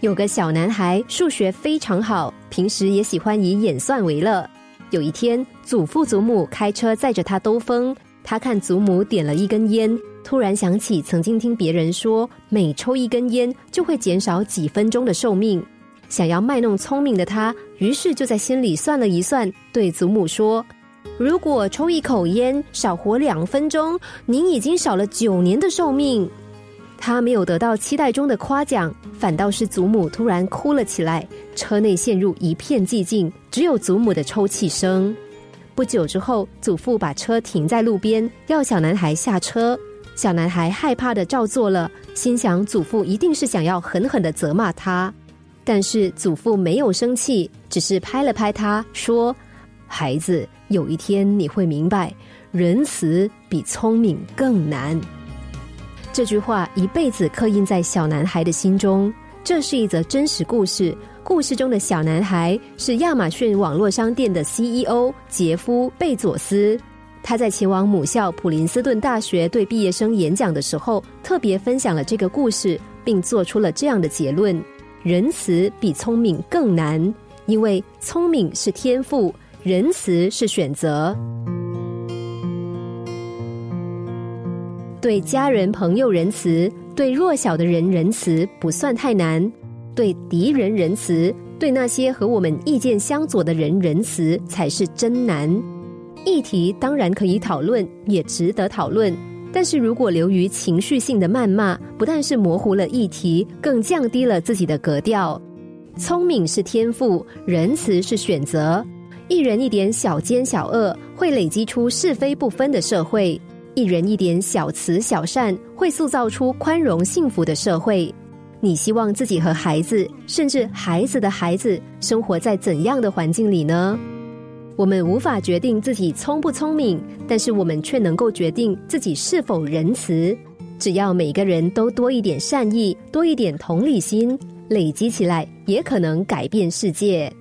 有个小男孩数学非常好，平时也喜欢以演算为乐。有一天，祖父祖母开车载着他兜风，他看祖母点了一根烟，突然想起曾经听别人说，每抽一根烟就会减少几分钟的寿命。想要卖弄聪明的他，于是就在心里算了一算，对祖母说：“如果抽一口烟少活两分钟，您已经少了九年的寿命。”他没有得到期待中的夸奖，反倒是祖母突然哭了起来。车内陷入一片寂静，只有祖母的抽泣声。不久之后，祖父把车停在路边，要小男孩下车。小男孩害怕的照做了，心想祖父一定是想要狠狠的责骂他。但是祖父没有生气，只是拍了拍他，说：“孩子，有一天你会明白，仁慈比聪明更难。”这句话一辈子刻印在小男孩的心中。这是一则真实故事。故事中的小男孩是亚马逊网络商店的 CEO 杰夫·贝佐斯。他在前往母校普林斯顿大学对毕业生演讲的时候，特别分享了这个故事，并做出了这样的结论：仁慈比聪明更难，因为聪明是天赋，仁慈是选择。对家人朋友仁慈，对弱小的人仁慈不算太难；对敌人仁慈，对那些和我们意见相左的人仁慈才是真难。议题当然可以讨论，也值得讨论，但是如果流于情绪性的谩骂，不但是模糊了议题，更降低了自己的格调。聪明是天赋，仁慈是选择。一人一点小奸小恶，会累积出是非不分的社会。一人一点小慈小善，会塑造出宽容幸福的社会。你希望自己和孩子，甚至孩子的孩子，生活在怎样的环境里呢？我们无法决定自己聪不聪明，但是我们却能够决定自己是否仁慈。只要每个人都多一点善意，多一点同理心，累积起来，也可能改变世界。